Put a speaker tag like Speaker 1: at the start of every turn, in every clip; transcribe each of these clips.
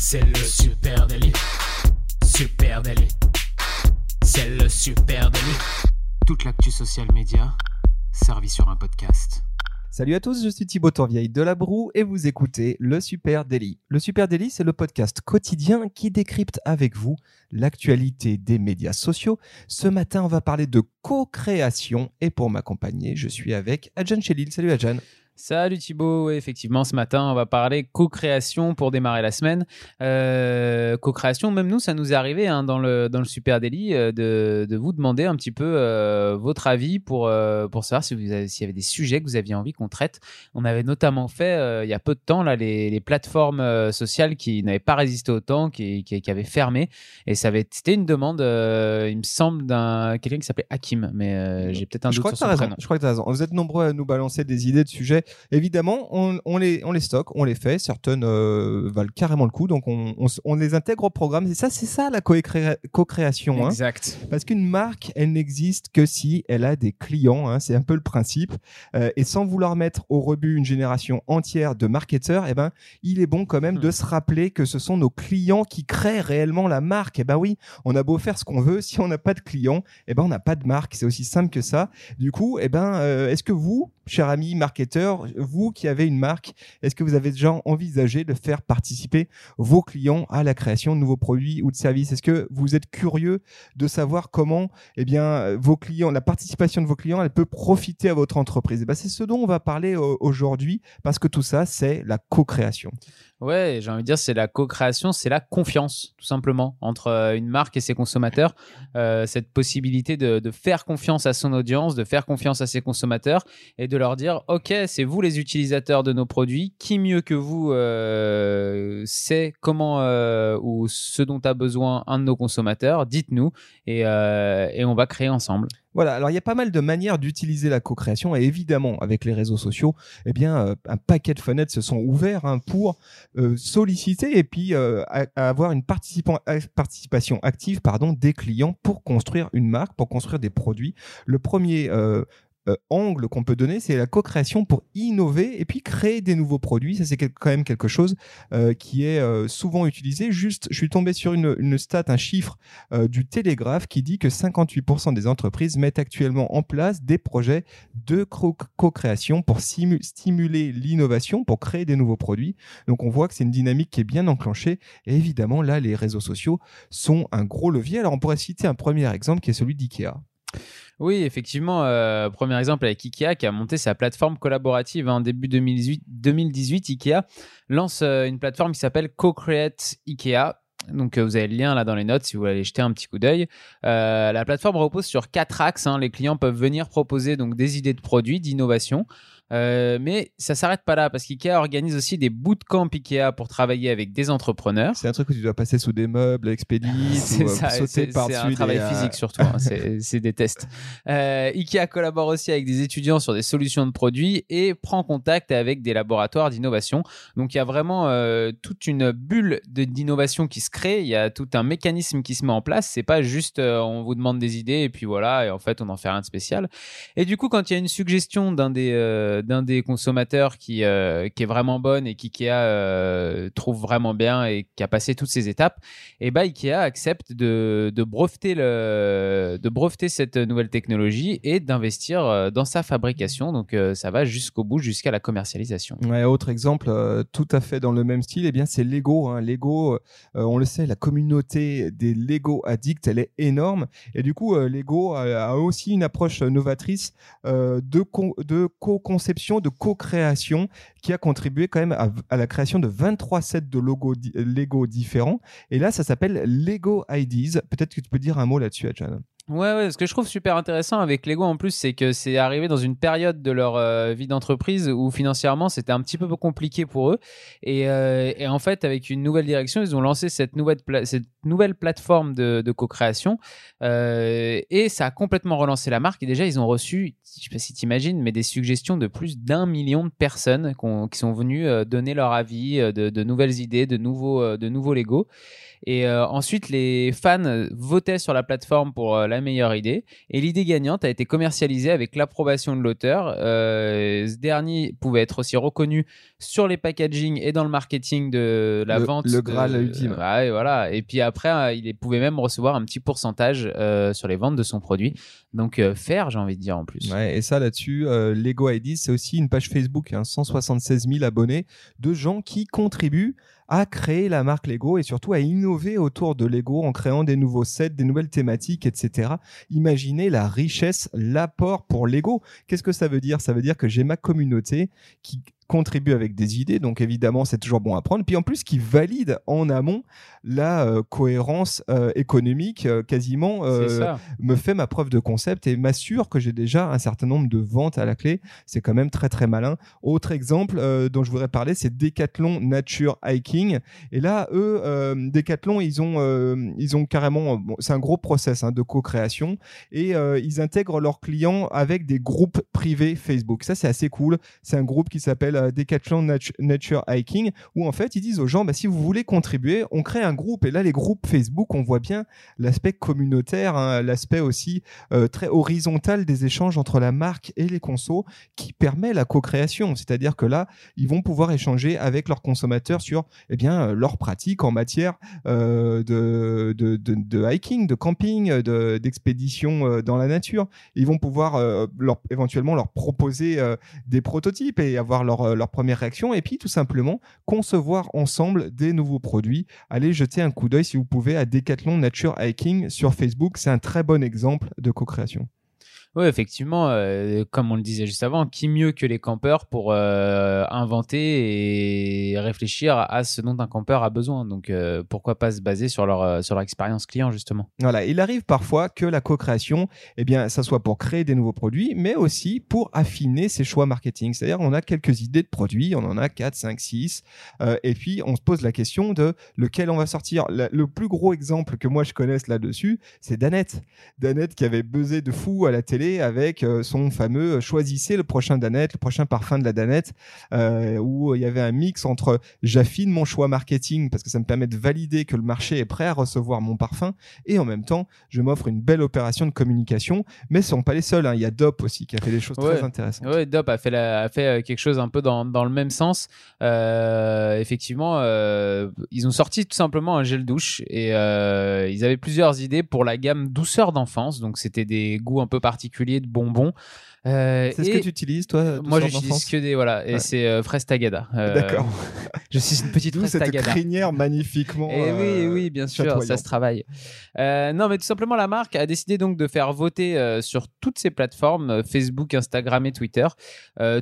Speaker 1: C'est le super délit. Super délit. C'est le super délit. Toute l'actu social média servie sur un podcast.
Speaker 2: Salut à tous, je suis Thibaut Tourvieille de La Broue et vous écoutez Le Super Daily. Le Super Daily, c'est le podcast quotidien qui décrypte avec vous l'actualité des médias sociaux. Ce matin, on va parler de co-création et pour m'accompagner, je suis avec Adjan Chelil. Salut Adjan.
Speaker 3: Salut Thibaut, effectivement ce matin on va parler co-création pour démarrer la semaine. Euh, co-création, même nous ça nous est arrivé hein, dans, le, dans le Super Daily euh, de, de, vous demander un petit peu euh, votre avis pour, euh, pour savoir si vous s'il y avait des sujets que vous aviez envie qu'on traite. On avait notamment fait il y a peu de temps là, les, les plateformes sociales qui n'avaient pas résisté au temps, qui, qui, qui avaient fermé et ça avait c'était une demande il me semble d'un quelqu'un qui s'appelait Hakim mais j'ai peut-être un
Speaker 2: je
Speaker 3: doute
Speaker 2: crois
Speaker 3: sur
Speaker 2: que
Speaker 3: son
Speaker 2: raison. Je crois que tu as raison. Vous êtes nombreux à nous balancer des idées de sujets. Évidemment, on, on les, on les stocke, on les fait. Certaines euh, valent carrément le coup, donc on, on, s- on les intègre au programme. C'est ça, c'est ça la co-cré- co-création. hein.
Speaker 3: Exact.
Speaker 2: Parce qu'une marque, elle n'existe que si elle a des clients. hein, c'est un peu le principe. Euh, et sans vouloir mettre au rebut une génération entière de marketeurs, eh ben, il est bon quand même
Speaker 3: Hmm.
Speaker 2: de se rappeler que ce sont nos clients qui créent réellement la marque. Eh ben oui, on a beau faire ce qu'on veut, si on n'a pas de clients, eh ben on n'a pas de marque. C'est aussi simple que ça. Du coup, eh ben, euh, est-ce que vous, cher ami marketeur, vous qui avez une marque, est-ce que vous avez déjà envisagé de faire participer vos clients à la création de nouveaux produits ou de services? Est-ce que vous êtes curieux de savoir comment eh bien, vos clients, la participation de vos clients, elle peut profiter à votre entreprise? Eh c'est ce dont on va parler euh, aujourd'hui, parce que tout ça, c'est la co-création.
Speaker 3: Ouais, j'ai envie de dire, c'est la co-création, c'est la confiance, tout simplement, entre euh, une marque et ses consommateurs. Euh, cette possibilité de faire confiance à son audience, de faire confiance à ses consommateurs et de leur dire, OK, c'est vous les utilisateurs de nos produits, qui mieux que vous euh, sait comment euh, ou ce dont a besoin un de nos consommateurs, dites-nous et, euh, et on va créer ensemble.
Speaker 2: Voilà, alors il y a pas mal de manières d'utiliser la co-création et évidemment avec les réseaux sociaux, eh bien un paquet de fenêtres se sont ouverts hein, pour solliciter et puis avoir une participation active pardon des clients pour construire une marque, pour construire des produits. Le premier euh, angle qu'on peut donner, c'est la co-création pour innover et puis créer des nouveaux produits. Ça, c'est quand même quelque chose euh, qui est euh, souvent utilisé. Juste, je suis tombé sur une, stat, un chiffre du Télégraphe qui dit que 58% des entreprises mettent actuellement en place des projets de co- co-création pour stimuler l'innovation, pour créer des nouveaux produits. Donc on voit que c'est une dynamique qui est bien enclenchée. Et évidemment, là, les réseaux sociaux sont un gros levier. Alors on pourrait citer un premier exemple qui est celui d'IKEA.
Speaker 3: Oui, effectivement, euh, premier exemple avec Ikea qui a monté sa plateforme collaborative en début 2018. 2018 Ikea lance euh, une plateforme qui s'appelle Co-Create Ikea. Donc euh, vous avez le lien là dans les notes si vous voulez aller jeter un petit coup d'œil. La plateforme repose sur quatre axes. hein. Les clients peuvent venir proposer donc des idées de produits, d'innovation. Euh, mais ça s'arrête pas là parce qu'IKEA organise aussi des bootcamps Ikea pour travailler avec des entrepreneurs.
Speaker 2: C'est un truc où tu dois passer sous des meubles, ou euh,
Speaker 3: ça,
Speaker 2: sauter
Speaker 3: c'est c'est
Speaker 2: par-dessus.
Speaker 3: un travail
Speaker 2: euh,
Speaker 3: physique surtout, hein, c'est des tests. Euh, Ikea collabore aussi avec des étudiants sur des solutions de produits et prend contact avec des laboratoires d'innovation. Donc il y a vraiment euh, toute une bulle d'innovation qui se crée, il y a tout un mécanisme qui se met en place. C'est pas juste euh, on vous demande des idées et puis voilà, et en fait on n'en fait rien de spécial. Et du coup, quand il y a une suggestion d'un des, euh, d'un des consommateurs qui, euh, qui est vraiment bonne et qu'IKEA euh, trouve vraiment bien et qui a passé toutes ces étapes, et bah Ikea accepte de, de breveter le, de breveter cette nouvelle technologie et d'investir euh, dans sa fabrication. Donc ça va jusqu'au bout, jusqu'à la commercialisation.
Speaker 2: Ouais, autre exemple, tout à fait dans le même style, eh bien c'est Lego. Hein. Lego, on le sait, la communauté des Lego addicts, elle est énorme. Et du coup, Lego a, aussi une approche novatrice de, co- de co-création, qui a contribué quand même à, la création de 23 sets de logos Lego différents. Et là, ça s'appelle Lego IDs. Peut-être que tu peux dire un mot là-dessus, Adjan.
Speaker 3: Ouais, ouais, ce que je trouve super intéressant avec Lego en plus, c'est que c'est arrivé dans une période de leur euh, vie d'entreprise où financièrement c'était un petit peu compliqué pour eux. Et, euh, et en fait, avec une nouvelle direction, ils ont lancé cette nouvelle, pla- cette nouvelle plateforme de, co-création. Euh, et ça a complètement relancé la marque. Et déjà, ils ont reçu, je sais pas si tu imagines, mais des suggestions de plus d'un million de personnes qui sont venues donner leur avis, de, nouvelles idées, de nouveaux, de nouveaux Lego. Et ensuite, les fans votaient sur la plateforme pour euh, la meilleure idée. Et l'idée gagnante a été commercialisée avec l'approbation de l'auteur. Euh, ce dernier pouvait être aussi reconnu sur les packaging et dans le marketing de la
Speaker 2: Le-
Speaker 3: vente.
Speaker 2: le
Speaker 3: de-
Speaker 2: Graal ultime.
Speaker 3: Et voilà. Et puis après, euh, il pouvait même recevoir un petit pourcentage euh, sur les ventes de son produit. Donc euh, faire, j'ai envie de dire en plus.
Speaker 2: Ouais, et ça là-dessus, Lego Ideas, c'est aussi une page Facebook, hein, 176 000 abonnés de gens qui contribuent à créer la marque Lego et surtout à innover autour de Lego en créant des nouveaux sets, des nouvelles thématiques, etc. Imaginez la richesse, l'apport pour Lego. Qu'est-ce que ça veut dire? Ça veut dire que j'ai ma communauté qui contribue avec des idées, donc évidemment c'est toujours bon à prendre, puis en plus qui valide en amont la euh, cohérence euh, économique euh, quasiment me fait ma preuve de concept et m'assure que j'ai déjà un certain nombre de ventes à la clé. C'est quand même très très malin. Autre exemple dont je voudrais parler, c'est Decathlon Nature Hiking. Et là, eux, Decathlon, ils ont, ils ont carrément, bon, c'est un gros process hein, de co-création et ils intègrent leurs clients avec des groupes privés Facebook. Ça, c'est assez cool. C'est un groupe qui s'appelle euh, Decathlon Natu- Nature Hiking où en fait, ils disent aux gens, bah, si vous voulez contribuer, on crée un groupe. Et là, les groupes Facebook, on voit bien l'aspect communautaire, hein, l'aspect aussi euh, très horizontal des échanges entre la marque et les consos qui permet la co-création. C'est-à-dire que là, ils vont pouvoir échanger avec leurs consommateurs sur eh bien, euh, leurs pratiques en matière de, de, de, hiking, de camping, de- d'expédition dans la nature. Ils vont pouvoir éventuellement leur proposer des prototypes et avoir leur, euh, leur première réaction. Et puis, tout simplement, concevoir ensemble des nouveaux produits. Allez jeter un coup d'œil si vous pouvez à Decathlon Nature Hiking sur Facebook. C'est un très bon exemple de co-création.
Speaker 3: Oui, effectivement, euh, comme on le disait juste avant, qui mieux que les campeurs pour euh, inventer et réfléchir à ce dont un campeur a besoin. Donc, euh, pourquoi pas se baser sur leur, sur leur expérience client, justement.
Speaker 2: Voilà, il arrive parfois que la co-création, eh bien, ça soit pour créer des nouveaux produits, mais aussi pour affiner ses choix marketing. C'est-à-dire, on a quelques idées de produits, on en a 4, 5, 6, euh, et puis on se pose la question de lequel on va sortir. Le plus gros exemple que moi je connaisse là-dessus, c'est Danette. Danette qui avait buzzé de fou à la télé avec euh, son fameux choisissez le prochain Danette, le prochain parfum de la Danette, euh, où il y avait un mix entre j'affine mon choix marketing parce que ça me permet de valider que le marché est prêt à recevoir mon parfum et en même temps, je m'offre une belle opération de communication. Mais ce sont pas les seuls. hein. Il y a Dop aussi qui a fait des choses
Speaker 3: Ouais.
Speaker 2: très intéressantes.
Speaker 3: Ouais, Dop a fait, la- a fait euh, quelque chose un peu dans, dans le même sens. Euh, effectivement, euh, ils ont sorti tout simplement un gel douche et ils avaient plusieurs idées pour la gamme douceur d'enfance. Donc, c'était des goûts un peu particuliers de bonbons. Euh,
Speaker 2: C'est ce que tu utilises, toi
Speaker 3: Moi, j'utilise que des. Voilà, et
Speaker 2: Ouais.
Speaker 3: c'est euh, fraise tagada. Euh,
Speaker 2: D'accord.
Speaker 3: Je suis une petite fraise
Speaker 2: cette
Speaker 3: tagada.
Speaker 2: crinière magnifiquement.
Speaker 3: Eh oui,
Speaker 2: euh,
Speaker 3: oui, bien sûr, ça se travaille. Euh, non, mais tout simplement, la marque a décidé donc de faire voter sur toutes ses plateformes, Facebook, Instagram et Twitter,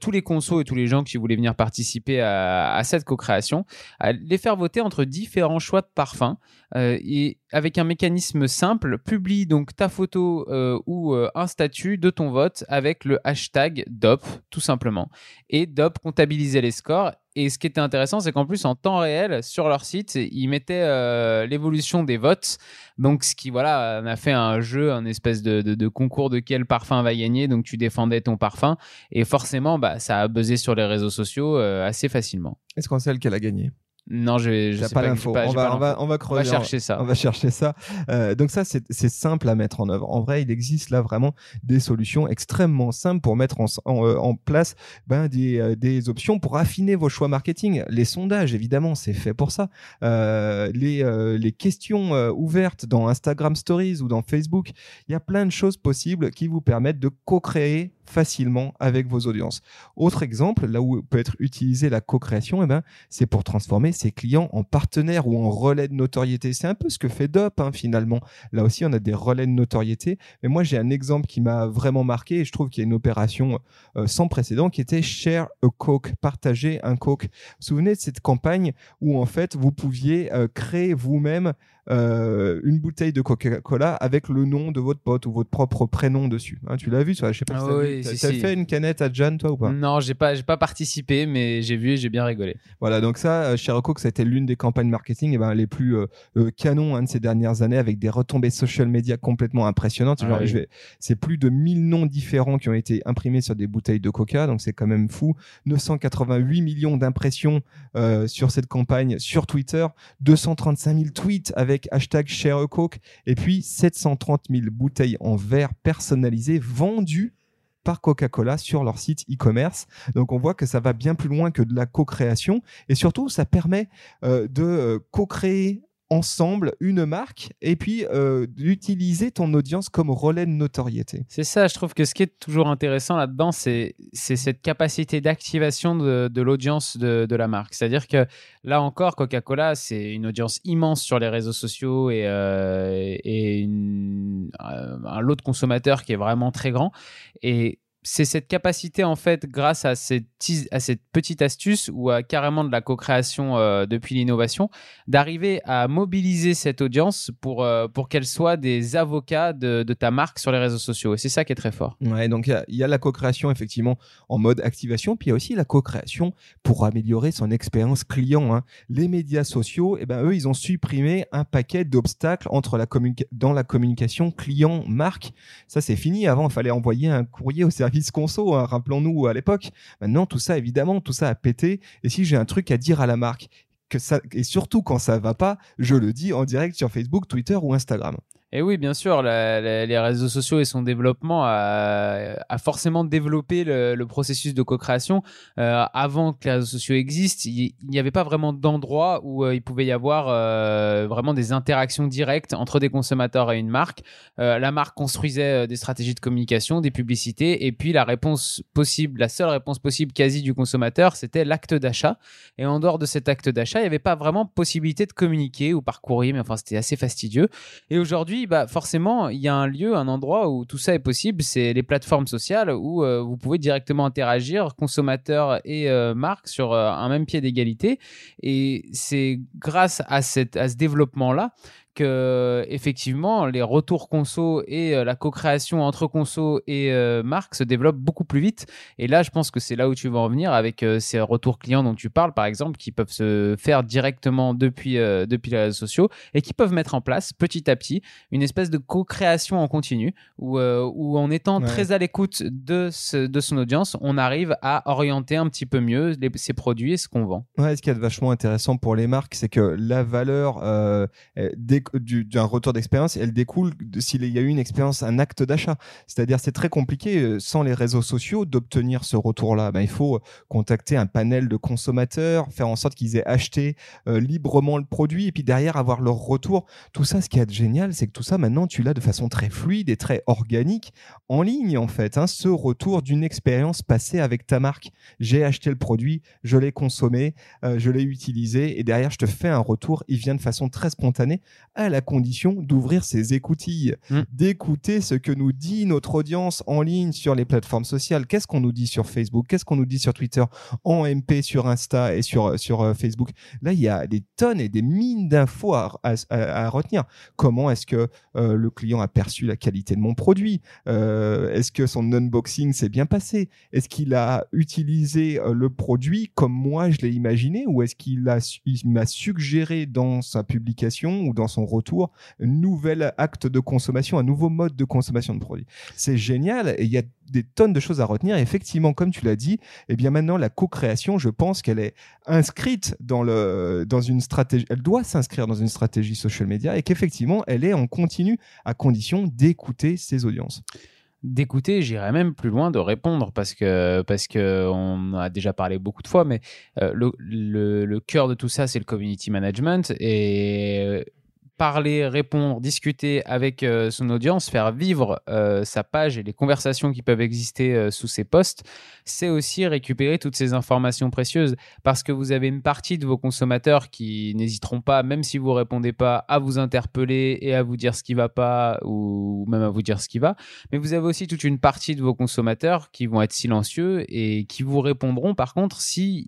Speaker 3: tous les consos et tous les gens qui voulaient venir participer à, à cette co-création, à les faire voter entre différents choix de parfums. et avec un mécanisme simple, publie donc ta photo ou un statut de ton vote avec le hashtag DOP, tout simplement. Et DOP comptabilisait les scores. Et ce qui était intéressant, c'est qu'en plus, en temps réel, sur leur site, ils mettaient euh, l'évolution des votes. Donc, ce qui, voilà, on a fait un jeu, un espèce de concours de quel parfum va gagner. Donc, tu défendais ton parfum. Et forcément, bah, ça a buzzé sur les réseaux sociaux euh, assez facilement.
Speaker 2: Est-ce qu'on sait lequel a gagné
Speaker 3: Non, je, je sais
Speaker 2: pas l'info. On va,
Speaker 3: pas
Speaker 2: on va,
Speaker 3: l'info.
Speaker 2: on va
Speaker 3: On va
Speaker 2: creuser.
Speaker 3: chercher ça.
Speaker 2: On va chercher ça. Euh, donc ça, c'est simple à mettre en œuvre. En vrai, il existe là vraiment des solutions extrêmement simples pour mettre en, en, euh, en place ben, des, euh, des options pour affiner vos choix marketing. Les sondages, évidemment, c'est fait pour ça. Euh, les, euh, les questions ouvertes dans Instagram Stories ou dans Facebook, il y a plein de choses possibles qui vous permettent de co-créer facilement avec vos audiences. Autre exemple, là où peut être utilisée la co-création, eh ben, c'est pour transformer ses clients en partenaires ou en relais de notoriété. C'est un peu ce que fait Dop hein, finalement. Là aussi, on a des relais de notoriété. Mais moi, j'ai un exemple qui m'a vraiment marqué et je trouve qu'il y a une opération euh, sans précédent qui était Share a Coke, partager un Coke. Vous vous souvenez de cette campagne où en fait vous pouviez euh, créer vous-même euh, une bouteille de Coca-Cola avec le nom de votre pote ou votre propre prénom dessus. Hein, tu l'as vu, ça Je sais pas si
Speaker 3: Ah
Speaker 2: t'as
Speaker 3: oui,
Speaker 2: vu. T'as-
Speaker 3: si,
Speaker 2: t'as
Speaker 3: si.
Speaker 2: fait une canette à Jeanne, toi ou pas?
Speaker 3: Non, j'ai pas, j'ai pas participé, mais j'ai vu et j'ai bien rigolé.
Speaker 2: Voilà, donc ça, euh, chez Coke, ça a été l'une des campagnes marketing eh ben, les plus euh, euh, canons hein, de ces dernières années, avec des retombées social media complètement impressionnantes.
Speaker 3: Ah oui.
Speaker 2: vais- c'est plus de 1000 noms différents qui ont été imprimés sur des bouteilles de Coca, donc c'est quand même fou. 988 millions d'impressions sur cette campagne sur Twitter, 235 000 tweets avec avec hashtag Share a Coke et puis 730 000 bouteilles en verre personnalisées vendues par Coca-Cola sur leur site e-commerce. Donc on voit que ça va bien plus loin que de la co-création et surtout ça permet euh, de euh, co-créer ensemble une marque et puis euh, d'utiliser ton audience comme relais de notoriété.
Speaker 3: C'est ça, je trouve que ce qui est toujours intéressant là-dedans, c'est cette capacité d'activation de, l'audience de, la marque. C'est-à-dire que là encore, Coca-Cola, c'est une audience immense sur les réseaux sociaux et, et un lot de consommateurs qui est vraiment très grand. Et c'est cette capacité en fait grâce à cette, à cette petite astuce ou à carrément de la co-création euh, depuis l'innovation d'arriver à mobiliser cette audience pour, euh, pour qu'elle soit des avocats de, ta marque sur les réseaux sociaux et c'est ça qui est très fort.
Speaker 2: Ouais, donc il y, a la co-création effectivement en mode activation puis il y a aussi la co-création pour améliorer son expérience client. Hein. Les médias sociaux, eh ben eux ils ont supprimé un paquet d'obstacles entre dans la communication client-marque. Ça c'est fini. Avant il fallait envoyer un courrier au service conso, hein, rappelons-nous à l'époque. Maintenant, tout ça, évidemment, tout ça a pété. Et si j'ai un truc à dire à la marque, que ça, et surtout quand ça va pas, je le dis en direct sur Facebook, Twitter ou Instagram.
Speaker 3: Et oui, bien sûr, les réseaux sociaux et son développement a, forcément développé le, processus de co-création. Euh, avant que les réseaux sociaux existent, il n'y avait pas vraiment d'endroit où euh, il pouvait y avoir euh, vraiment des interactions directes entre des consommateurs et une marque. la marque construisait des stratégies de communication, des publicités, et puis la réponse possible, la seule réponse possible quasi du consommateur, c'était l'acte d'achat. Et en dehors de cet acte d'achat, il n'y avait pas vraiment possibilité de communiquer ou par courrier, mais enfin c'était assez fastidieux. Et aujourd'hui, bah, forcément, il y a un lieu, un endroit où tout ça est possible. C'est les plateformes sociales où euh, vous pouvez directement interagir, consommateurs et euh, marques, sur euh, un même pied d'égalité. Et c'est grâce à, cette, à ce développement-là que effectivement les retours conso et euh, la co-création entre conso et euh, marque se développent beaucoup plus vite. Et là, je pense que c'est là où tu vas en venir avec euh, ces retours clients dont tu parles, par exemple, qui peuvent se faire directement depuis depuis les réseaux sociaux et qui peuvent mettre en place petit à petit une espèce de co-création en continu où, où en étant très à l'écoute de de son audience, on arrive à orienter un petit peu mieux ses produits et ce qu'on vend.
Speaker 2: Ouais, ce qui est vachement intéressant pour les marques, c'est que la valeur des d'un retour d'expérience, elle découle s'il y a eu une expérience, un acte d'achat. C'est-à-dire, c'est très compliqué euh, sans les réseaux sociaux d'obtenir ce retour-là. Ben, il faut contacter un panel de consommateurs, faire en sorte qu'ils aient acheté euh, librement le produit et puis derrière avoir leur retour. Tout ça, ce qui est génial, c'est que tout ça, maintenant, tu l'as de façon très fluide et très organique en ligne, en fait. Hein, ce retour d'une expérience passée avec ta marque. J'ai acheté le produit, je l'ai consommé, euh, je l'ai utilisé et derrière, je te fais un retour. Il vient de façon très spontanée à la condition d'ouvrir ses écoutilles, mm. d'écouter ce que nous dit notre audience en ligne sur les plateformes sociales. Qu'est-ce qu'on nous dit sur Facebook? Qu'est-ce qu'on nous dit sur Twitter? En MP, sur Insta et sur, sur euh, Facebook. Là, il y a des tonnes et des mines d'infos à, à, retenir. Comment est-ce que euh, le client a perçu la qualité de mon produit? Euh, Est-ce que son unboxing s'est bien passé? Est-ce qu'il a utilisé le produit comme moi je l'ai imaginé? Ou est-ce qu'il m'a suggéré dans sa publication ou dans son retour un nouvel acte de consommation, un nouveau mode de consommation de produits. C'est génial et il y a des tonnes de choses à retenir. effectivement, comme tu l'as dit, eh bien maintenant la co-création, je pense qu'elle est inscrite dans le dans une stratégie. Elle doit s'inscrire dans une stratégie social media et qu'effectivement elle est en continu à condition d'écouter ses audiences
Speaker 3: d'écouter, j'irais même plus loin de répondre parce que parce que on a déjà parlé beaucoup de fois, mais euh, le, le, cœur de tout ça c'est le community management et parler, répondre, discuter avec euh, son audience, faire vivre euh, sa page et les conversations qui peuvent exister euh, sous ses posts, c'est aussi récupérer toutes ces informations précieuses parce que vous avez une partie de vos consommateurs qui n'hésiteront pas, même si vous répondez pas, à vous interpeller et à vous dire ce qui va pas ou même à vous dire ce qui va. Mais vous avez aussi toute une partie de vos consommateurs qui vont être silencieux et qui vous répondront par contre si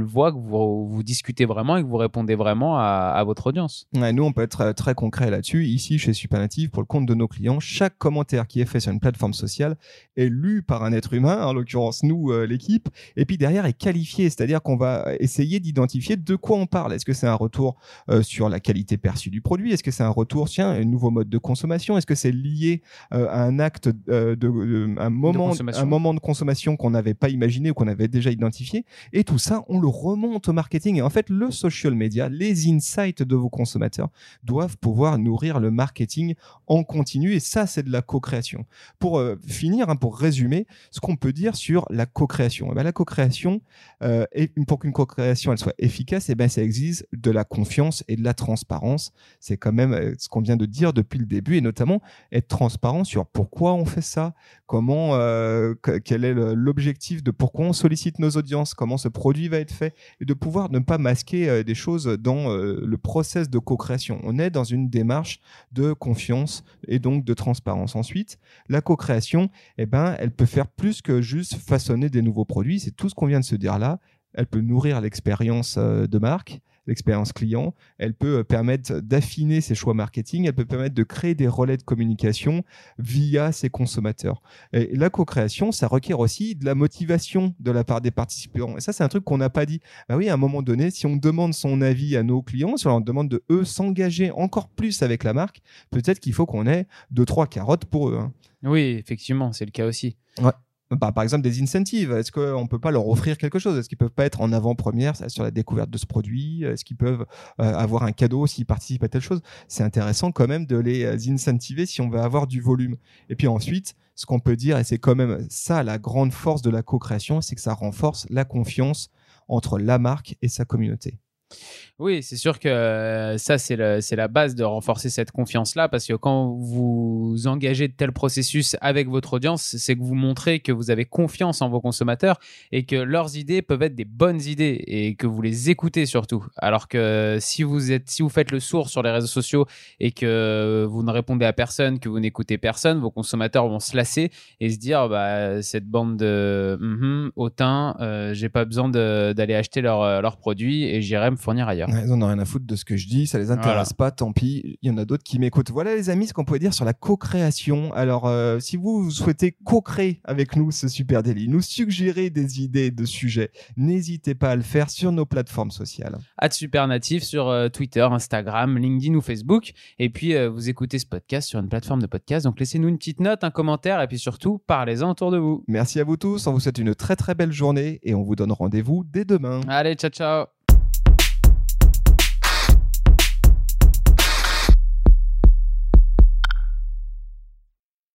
Speaker 3: voient que vous, discutez vraiment et que vous répondez vraiment à, votre audience.
Speaker 2: Nous, on peut être très concret là-dessus. Ici, chez Supernative, pour le compte de nos clients, chaque commentaire qui est fait sur une plateforme sociale est lu par un être humain, en l'occurrence nous, euh, l'équipe, et puis derrière est qualifié, c'est-à-dire qu'on va essayer d'identifier de quoi on parle. Est-ce que c'est un retour euh, sur la qualité perçue du produit? Est-ce que c'est un retour, tiens, un nouveau mode de consommation? Est-ce que c'est lié euh, à un acte de, un moment, un moment de consommation qu'on n'avait pas imaginé ou qu'on avait déjà identifié? Et tout ça, on le remonte au marketing. Et en fait, le social media, les insights de vos consommateurs doivent doivent pouvoir nourrir le marketing en continu. Et ça, c'est de la co-création. Pour euh, finir, hein, pour résumer, ce qu'on peut dire sur la co-création. Eh ben, la co-création, euh, et pour qu'une co-création elle soit efficace, et eh ben, ça exige de la confiance et de la transparence. C'est quand même euh, ce qu'on vient de dire depuis le début, et notamment être transparent sur pourquoi on fait ça, comment, quel est l'objectif de pourquoi on sollicite nos audiences, comment ce produit va être fait, et de pouvoir ne pas masquer des choses dans le process de co-création. On est dans une démarche de confiance et donc de transparence. Ensuite, la co-création, eh ben, elle peut faire plus que juste façonner des nouveaux produits. C'est tout ce qu'on vient de se dire là. Elle peut nourrir l'expérience de marque l'expérience client. Elle peut euh, permettre d'affiner ses choix marketing. Elle peut permettre de créer des relais de communication via ses consommateurs. Et la co-création, ça requiert aussi de la motivation de la part des participants. Et ça, c'est un truc qu'on n'a pas dit. Bah oui, à un moment donné, si on demande son avis à nos clients, si on leur demande de eux s'engager encore plus avec la marque, peut-être qu'il faut qu'on ait deux, trois carottes pour eux. Hein.
Speaker 3: Oui, effectivement, c'est le cas aussi.
Speaker 2: Ouais. Bah, par exemple des incentives. Est-ce qu'on ne peut pas leur offrir quelque chose? Est-ce qu'ils peuvent pas être en avant-première sur la découverte de ce produit? Est-ce qu'ils peuvent euh, avoir un cadeau s'ils participent à telle chose? C'est intéressant quand même de les euh, incentiver si on veut avoir du volume. Et puis ensuite, ce qu'on peut dire, et c'est quand même ça la grande force de la co-création, c'est que ça renforce la confiance entre la marque et sa communauté.
Speaker 3: Oui, c'est sûr que euh, ça, c'est la base de renforcer cette confiance-là, parce que quand vous engagez de tels processus avec votre audience, c'est que vous montrez que vous avez confiance en vos consommateurs et que leurs idées peuvent être des bonnes idées et que vous les écoutez surtout. Alors que si vous, êtes, si vous faites le sourd sur les réseaux sociaux et que vous ne répondez à personne, que vous n'écoutez personne, vos consommateurs vont se lasser et se dire bah, cette bande de mm hautain, euh, j'ai pas besoin d'aller acheter leurs leur produits et j'irai fournir ailleurs.
Speaker 2: ils en ont rien à foutre de ce que je dis, ça les intéresse pas, tant pis. Il y en a d'autres qui m'écoutent. Voilà les amis, ce qu'on pouvait dire sur la co-création. Alors, euh, si vous souhaitez co-créer avec nous ce super délit, nous suggérer des idées de sujets, n'hésitez pas à le faire sur nos plateformes sociales.
Speaker 3: À Super Natif sur euh, Twitter, Instagram, LinkedIn ou Facebook. Et puis, euh, vous écoutez ce podcast sur une plateforme de podcast. Donc, laissez-nous une petite note, un commentaire et puis surtout, parlez-en autour de vous.
Speaker 2: Merci à vous tous. On vous souhaite une très très belle journée et on vous donne rendez-vous dès demain.
Speaker 3: Allez, ciao ciao.